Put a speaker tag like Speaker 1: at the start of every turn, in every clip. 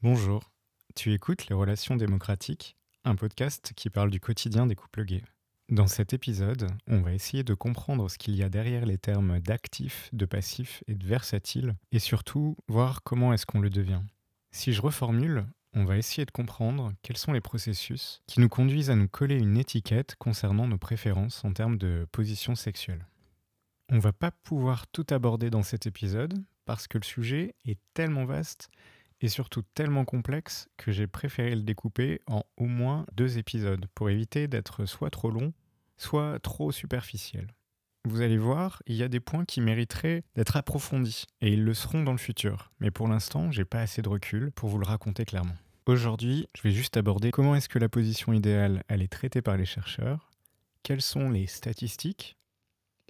Speaker 1: Bonjour, tu écoutes Les Relations démocratiques, un podcast qui parle du quotidien des couples gays. Dans cet épisode, on va essayer de comprendre ce qu'il y a derrière les termes d'actif, de passif et de versatile, et surtout voir comment est-ce qu'on le devient. Si je reformule, on va essayer de comprendre quels sont les processus qui nous conduisent à nous coller une étiquette concernant nos préférences en termes de position sexuelle. On va pas pouvoir tout aborder dans cet épisode parce que le sujet est tellement vaste et surtout tellement complexe que j'ai préféré le découper en au moins deux épisodes pour éviter d'être soit trop long, soit trop superficiel. Vous allez voir, il y a des points qui mériteraient d'être approfondis et ils le seront dans le futur. Mais pour l'instant, j'ai pas assez de recul pour vous le raconter clairement. Aujourd'hui, je vais juste aborder comment est-ce que la position idéale elle est traitée par les chercheurs, quelles sont les statistiques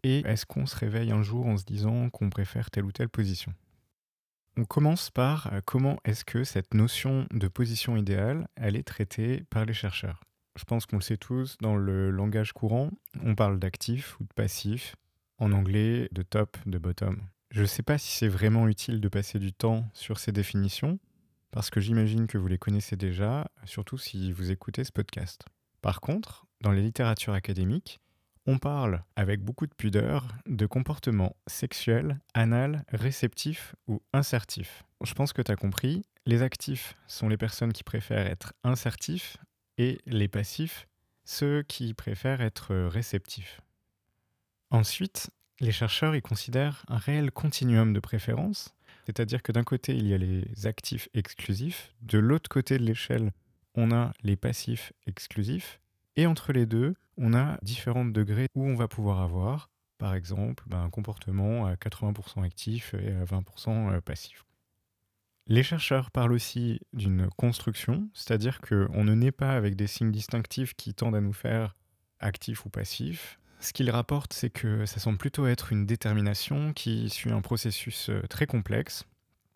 Speaker 1: et est-ce qu'on se réveille un jour en se disant qu'on préfère telle ou telle position. On commence par euh, comment est-ce que cette notion de position idéale, elle est traitée par les chercheurs? Je pense qu'on le sait tous, dans le langage courant, on parle d'actif ou de passif, en anglais de top, de bottom. Je ne sais pas si c'est vraiment utile de passer du temps sur ces définitions, parce que j'imagine que vous les connaissez déjà, surtout si vous écoutez ce podcast. Par contre, dans les littératures académiques, on parle avec beaucoup de pudeur de comportements sexuels, anal, réceptifs ou insertifs. Je pense que tu as compris, les actifs sont les personnes qui préfèrent être insertifs et les passifs, ceux qui préfèrent être réceptifs. Ensuite, les chercheurs y considèrent un réel continuum de préférences, c'est-à-dire que d'un côté, il y a les actifs exclusifs, de l'autre côté de l'échelle, on a les passifs exclusifs, et entre les deux, on a différents degrés où on va pouvoir avoir, par exemple, ben, un comportement à 80% actif et à 20% euh, passif. Les chercheurs parlent aussi d'une construction, c'est-à-dire qu'on ne naît pas avec des signes distinctifs qui tendent à nous faire actif ou passif. Ce qu'ils rapportent, c'est que ça semble plutôt être une détermination qui suit un processus euh, très complexe.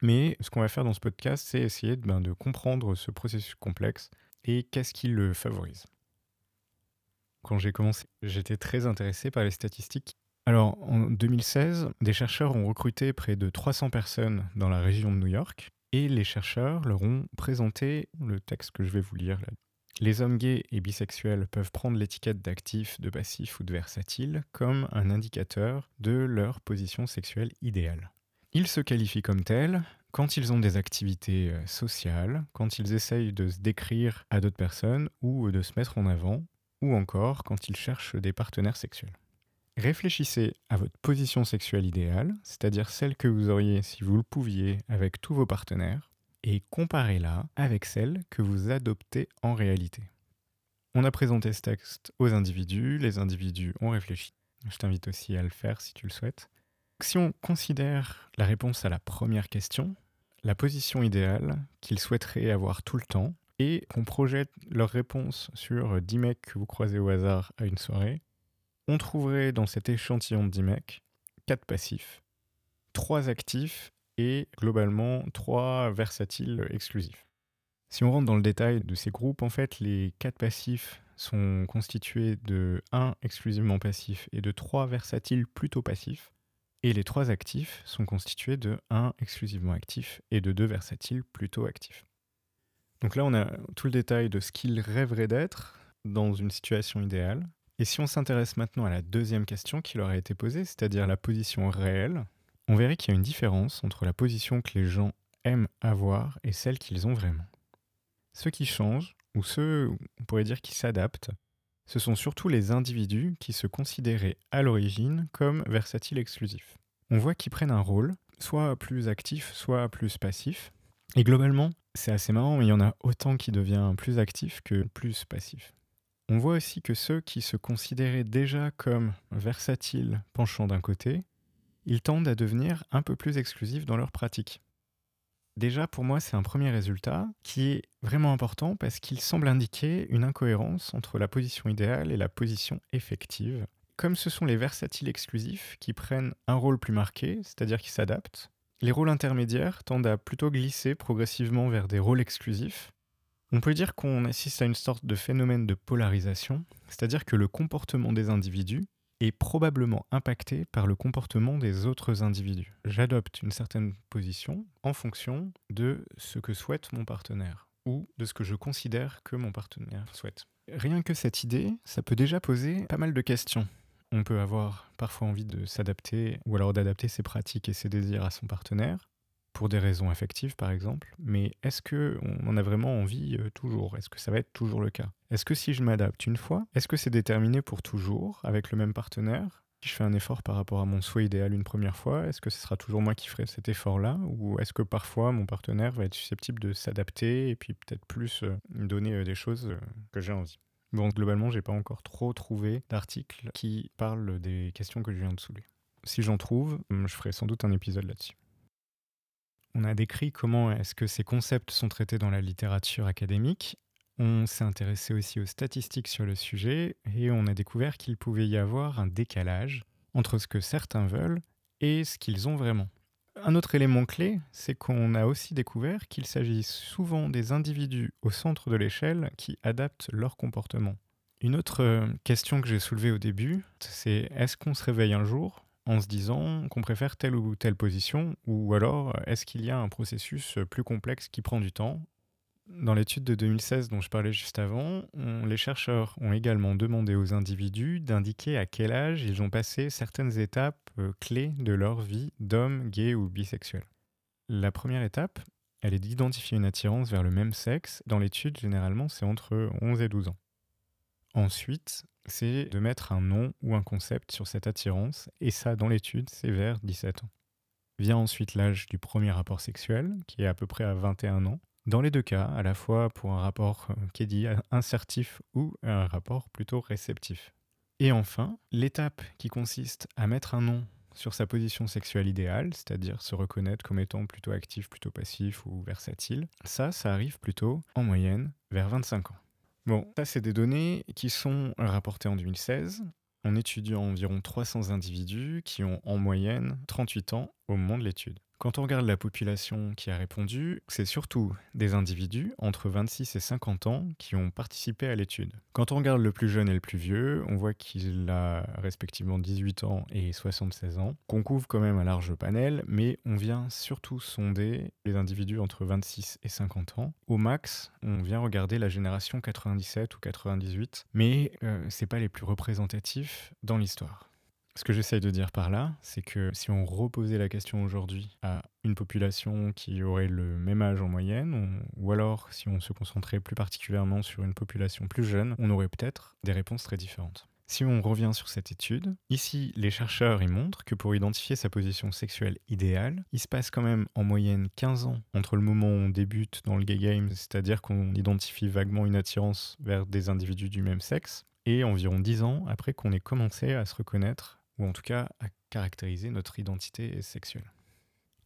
Speaker 1: Mais ce qu'on va faire dans ce podcast, c'est essayer ben, de comprendre ce processus complexe et qu'est-ce qui le favorise. Quand j'ai commencé, j'étais très intéressé par les statistiques. Alors, en 2016, des chercheurs ont recruté près de 300 personnes dans la région de New York et les chercheurs leur ont présenté le texte que je vais vous lire là. Les hommes gays et bisexuels peuvent prendre l'étiquette d'actif, de passif ou de versatile comme un indicateur de leur position sexuelle idéale. Ils se qualifient comme tels quand ils ont des activités euh, sociales, quand ils essayent de se décrire à d'autres personnes ou de se mettre en avant, ou encore quand ils cherchent des partenaires sexuels. Réfléchissez à votre position sexuelle idéale, c'est-à-dire celle que vous auriez si vous le pouviez avec tous vos partenaires, et comparez-la avec celle que vous adoptez en réalité. On a présenté ce texte aux individus, les individus ont réfléchi. Je t'invite aussi à le faire si tu le souhaites. Si on considère la réponse à la première question, la position idéale qu'ils souhaiteraient avoir tout le temps, et qu'on projette leur réponse sur 10 mecs que vous croisez au hasard à une soirée, on trouverait dans cet échantillon de 10 mecs 4 passifs, 3 actifs et globalement 3 versatiles exclusifs. Si on rentre dans le détail de ces groupes, en fait, les 4 passifs sont constitués de 1 exclusivement passif et de 3 versatiles plutôt passifs. Et les 3 actifs sont constitués de 1 exclusivement actif et de 2 versatiles plutôt actifs. Donc là, on a tout le détail de ce qu'il rêverait d'être dans une situation idéale. Et si on s'intéresse maintenant à la deuxième question qui leur a été posée, c'est-à-dire la position réelle, on verrait qu'il y a une différence entre la position que les gens aiment avoir et celle qu'ils ont vraiment. Ceux qui changent, ou ceux, on pourrait dire, qui s'adaptent, ce sont surtout les individus qui se considéraient à l'origine comme versatiles exclusifs. On voit qu'ils prennent un rôle, soit plus actif, soit plus passif, et globalement, c'est assez marrant, mais il y en a autant qui devient plus actif que plus passif. On voit aussi que ceux qui se considéraient déjà comme versatiles penchant d'un côté, ils tendent à devenir un peu plus exclusifs dans leur pratique. Déjà, pour moi, c'est un premier résultat qui est vraiment important parce qu'il semble indiquer une incohérence entre la position idéale et la position effective. Comme ce sont les versatiles exclusifs qui prennent un rôle plus marqué, c'est-à-dire qui s'adaptent, les rôles intermédiaires tendent à plutôt glisser progressivement vers des rôles exclusifs. On peut dire qu'on assiste à une sorte de phénomène de polarisation, c'est-à-dire que le comportement des individus est probablement impacté par le comportement des autres individus. J'adopte une certaine position en fonction de ce que souhaite mon partenaire ou de ce que je considère que mon partenaire souhaite. Rien que cette idée, ça peut déjà poser pas mal de questions. On peut avoir parfois envie de s'adapter ou alors d'adapter ses pratiques et ses désirs à son partenaire pour des raisons affectives par exemple, mais est-ce que on en a vraiment envie euh, toujours? Est-ce que ça va être toujours le cas? Est-ce que si je m'adapte une fois, est-ce que c'est déterminé pour toujours avec le même partenaire? Si je fais un effort par rapport à mon souhait idéal une première fois, est-ce que ce sera toujours moi qui ferai cet effort-là? Ou est-ce que parfois mon partenaire va être susceptible de s'adapter et puis peut-être plus euh, donner euh, des choses que j'ai envie? Bon, globalement, j'ai pas encore trop trouvé d'articles qui parlent des questions que je viens de soulever. Si j'en trouve, je ferai sans doute un épisode là-dessus. On a décrit comment est-ce que ces concepts sont traités dans la littérature académique. On s'est intéressé aussi aux statistiques sur le sujet et on a découvert qu'il pouvait y avoir un décalage entre ce que certains veulent et ce qu'ils ont vraiment. Un autre élément clé, c'est qu'on a aussi découvert qu'il s'agit souvent des individus au centre de l'échelle qui adaptent leur comportement. Une autre euh, question que j'ai soulevée au début, c'est est-ce qu'on se réveille un jour en se disant qu'on préfère telle ou telle position, ou alors est-ce qu'il y a un processus plus complexe qui prend du temps Dans l'étude de 2016 dont je parlais juste avant, les chercheurs ont également demandé aux individus d'indiquer à quel âge ils ont passé certaines étapes euh, clés de leur vie d'homme, gay ou bisexuel. La première étape, elle est d'identifier une attirance vers le même sexe. Dans l'étude, généralement, c'est entre 11 et 12 ans. Ensuite, c'est de mettre un nom ou un concept sur cette attirance, et ça, dans l'étude, c'est vers 17 ans. Vient ensuite l'âge du premier rapport sexuel, qui est à peu près à 21 ans. Dans les deux cas, à la fois pour un rapport euh, qui est dit insertif ou un rapport plutôt réceptif. Et enfin, l'étape qui consiste à mettre un nom sur sa position sexuelle idéale, c'est-à-dire se reconnaître comme étant plutôt actif, plutôt passif ou versatile, ça, ça arrive plutôt en moyenne vers 25 ans. Bon, ça, c'est des données qui sont rapportées en 2016 en étudiant environ 300 individus qui ont en moyenne 38 ans au moment de l'étude. Quand on regarde la population qui a répondu, c'est surtout des individus entre 26 et 50 ans qui ont participé à l'étude. Quand on regarde le plus jeune et le plus vieux, on voit qu'il a respectivement 18 ans et 76 ans, qu'on couvre quand même un large panel, mais on vient surtout sonder les individus entre 26 et 50 ans. Au max, on vient regarder la génération 97 ou 98, mais euh, c'est pas les plus représentatifs dans l'histoire. Ce que j'essaye de dire par là, c'est que si on reposait la question aujourd'hui à une population qui aurait le même âge en moyenne, ou alors si on se concentrait plus particulièrement sur une population plus jeune, on aurait peut-être des réponses très différentes. Si on revient sur cette étude, ici les chercheurs y montrent que pour identifier sa position sexuelle idéale, il se passe quand même en moyenne 15 ans entre le moment où on débute dans le gay game, c'est-à-dire qu'on identifie vaguement une attirance vers des individus du même sexe, et environ 10 ans après qu'on ait commencé à se reconnaître ou en tout cas à caractériser notre identité sexuelle.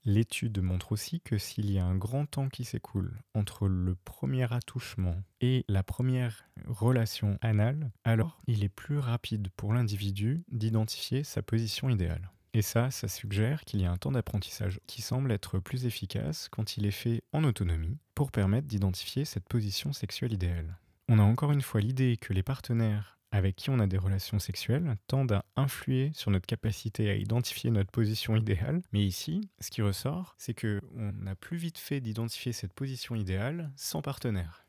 Speaker 1: L'étude montre aussi que s'il y a un grand temps qui s'écoule entre le premier attouchement et la première relation anale, alors il est plus rapide pour l'individu d'identifier sa position idéale. Et ça, ça suggère qu'il y a un temps d'apprentissage qui semble être plus efficace quand il est fait en autonomie pour permettre d'identifier cette position sexuelle idéale. On a encore une fois l'idée que les partenaires avec qui on a des relations sexuelles tendent à influer sur notre capacité à identifier notre position idéale. Mais ici, ce qui ressort, c'est que on a plus vite fait d'identifier cette position idéale sans partenaire.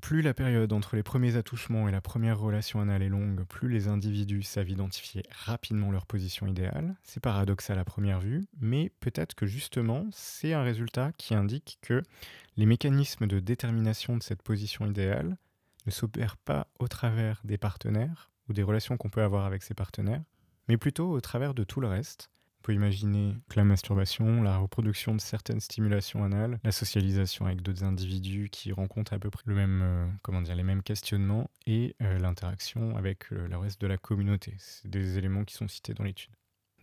Speaker 1: Plus la période entre les premiers attouchements et la première relation anale est longue, plus les individus savent identifier rapidement leur position idéale. C'est paradoxal à première vue, mais peut-être que justement, c'est un résultat qui indique que les mécanismes de détermination de cette position idéale s'opère pas au travers des partenaires ou des relations qu'on peut avoir avec ses partenaires, mais plutôt au travers de tout le reste. On peut imaginer que la masturbation, la reproduction de certaines stimulations anales, la socialisation avec d'autres individus qui rencontrent à peu près euh, les mêmes questionnements et euh, l'interaction avec euh, le reste de la communauté. C'est des éléments qui sont cités dans l'étude.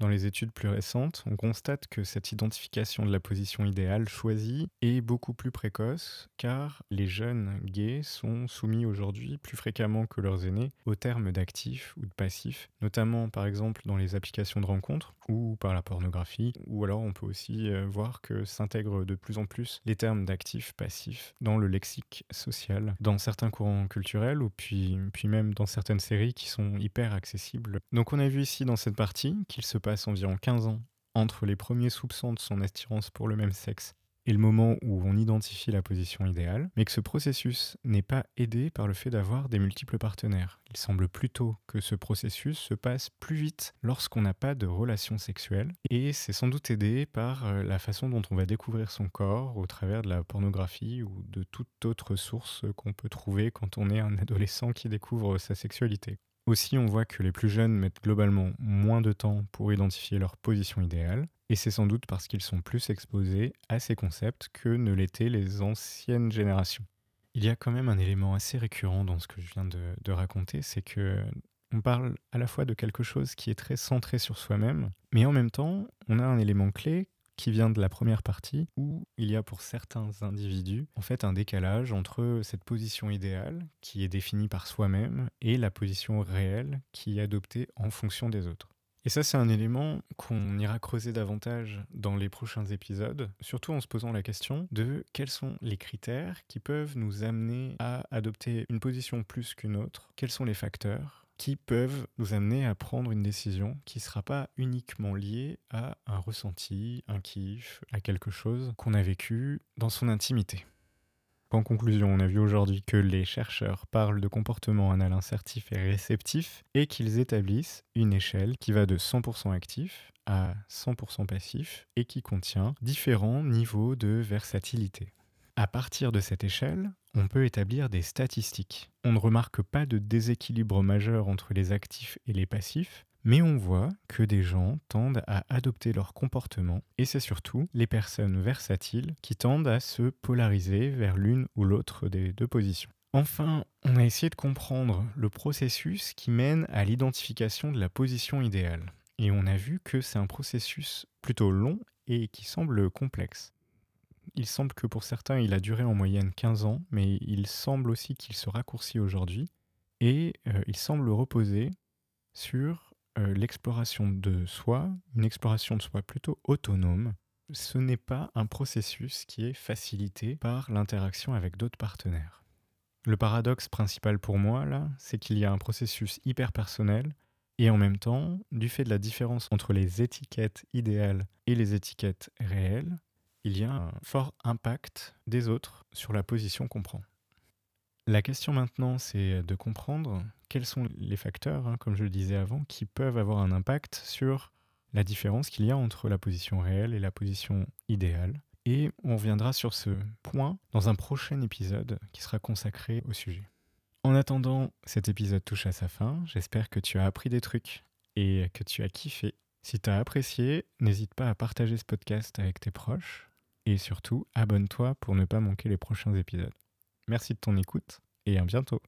Speaker 1: Dans les études plus récentes, on constate que cette identification de la position idéale choisie est beaucoup plus précoce car les jeunes gays sont soumis aujourd'hui plus fréquemment que leurs aînés aux termes d'actif ou de passif, notamment par exemple dans les applications de rencontres ou par la pornographie, ou alors on peut aussi euh, voir que s'intègrent de plus en plus les termes d'actif, passif dans le lexique social, dans certains courants culturels ou puis, puis même dans certaines séries qui sont hyper accessibles. Donc on a vu ici dans cette partie qu'il se environ 15 ans entre les premiers soupçons de son attirance pour le même sexe et le moment où on identifie la position idéale, mais que ce processus n'est pas aidé par le fait d'avoir des multiples partenaires. Il semble plutôt que ce processus se passe plus vite lorsqu'on n'a pas de relation sexuelle, et c'est sans doute aidé par euh, la façon dont on va découvrir son corps au travers de la pornographie ou de toute autre source qu'on peut trouver quand on est un adolescent qui découvre sa sexualité. Aussi, on voit que les plus jeunes mettent globalement moins de temps pour identifier leur position idéale, et c'est sans doute parce qu'ils sont plus exposés à ces concepts que ne l'étaient les anciennes générations. Il y a quand même un élément assez récurrent dans ce que je viens de, raconter, c'est que on parle à la fois de quelque chose qui est très centré sur soi-même, mais en même temps, on a un élément clé qui vient de la première partie, où il y a pour certains individus en fait un décalage entre cette position idéale, qui est définie par soi-même, et la position réelle, qui est adoptée en fonction des autres. Et ça, c'est un élément qu'on ira creuser davantage dans les prochains épisodes, surtout en se posant la question de quels sont les critères qui peuvent nous amener à adopter une position plus qu'une autre, quels sont les facteurs qui peuvent nous amener à prendre une décision qui ne sera pas uniquement liée à un ressenti, un kiff, à quelque chose qu'on a vécu dans son intimité. En conclusion, on a vu aujourd'hui que les chercheurs parlent de comportement anal insertif et réceptif et qu'ils établissent une échelle qui va de 100% actif à 100% passif et qui contient différents niveaux de versatilité. À partir de cette échelle, on peut établir des statistiques. On ne remarque pas de déséquilibre majeur entre les actifs et les passifs, mais on voit que des gens tendent à adopter leur comportement, et c'est surtout les personnes versatiles qui tendent à se polariser vers l'une ou l'autre des deux positions. Enfin, on a essayé de comprendre le processus qui mène à l'identification de la position idéale. Et on a vu que c'est un processus plutôt long et qui semble complexe. Il semble que pour certains, il a duré en moyenne 15 ans, mais il semble aussi qu'il se raccourcit aujourd'hui. Et euh, il semble reposer sur euh, l'exploration de soi, une exploration de soi plutôt autonome, ce n'est pas un processus qui est facilité par l'interaction avec d'autres partenaires. Le paradoxe principal pour moi, là, c'est qu'il y a un processus hyper personnel et en même temps, du fait de la différence entre les étiquettes idéales et les étiquettes réelles, il y a un fort impact des autres sur la position qu'on prend. La question maintenant, c'est de comprendre quels sont les facteurs, hein, comme je le disais avant, qui peuvent avoir un impact sur la différence qu'il y a entre la position réelle et la position idéale. Et on reviendra sur ce point dans un prochain épisode qui sera consacré au sujet. En attendant, cet épisode touche à sa fin. J'espère que tu as appris des trucs et que tu as kiffé. Si tu as apprécié, n'hésite pas à partager ce podcast avec tes proches et surtout, abonne-toi pour ne pas manquer les prochains épisodes. Merci de ton écoute et à bientôt.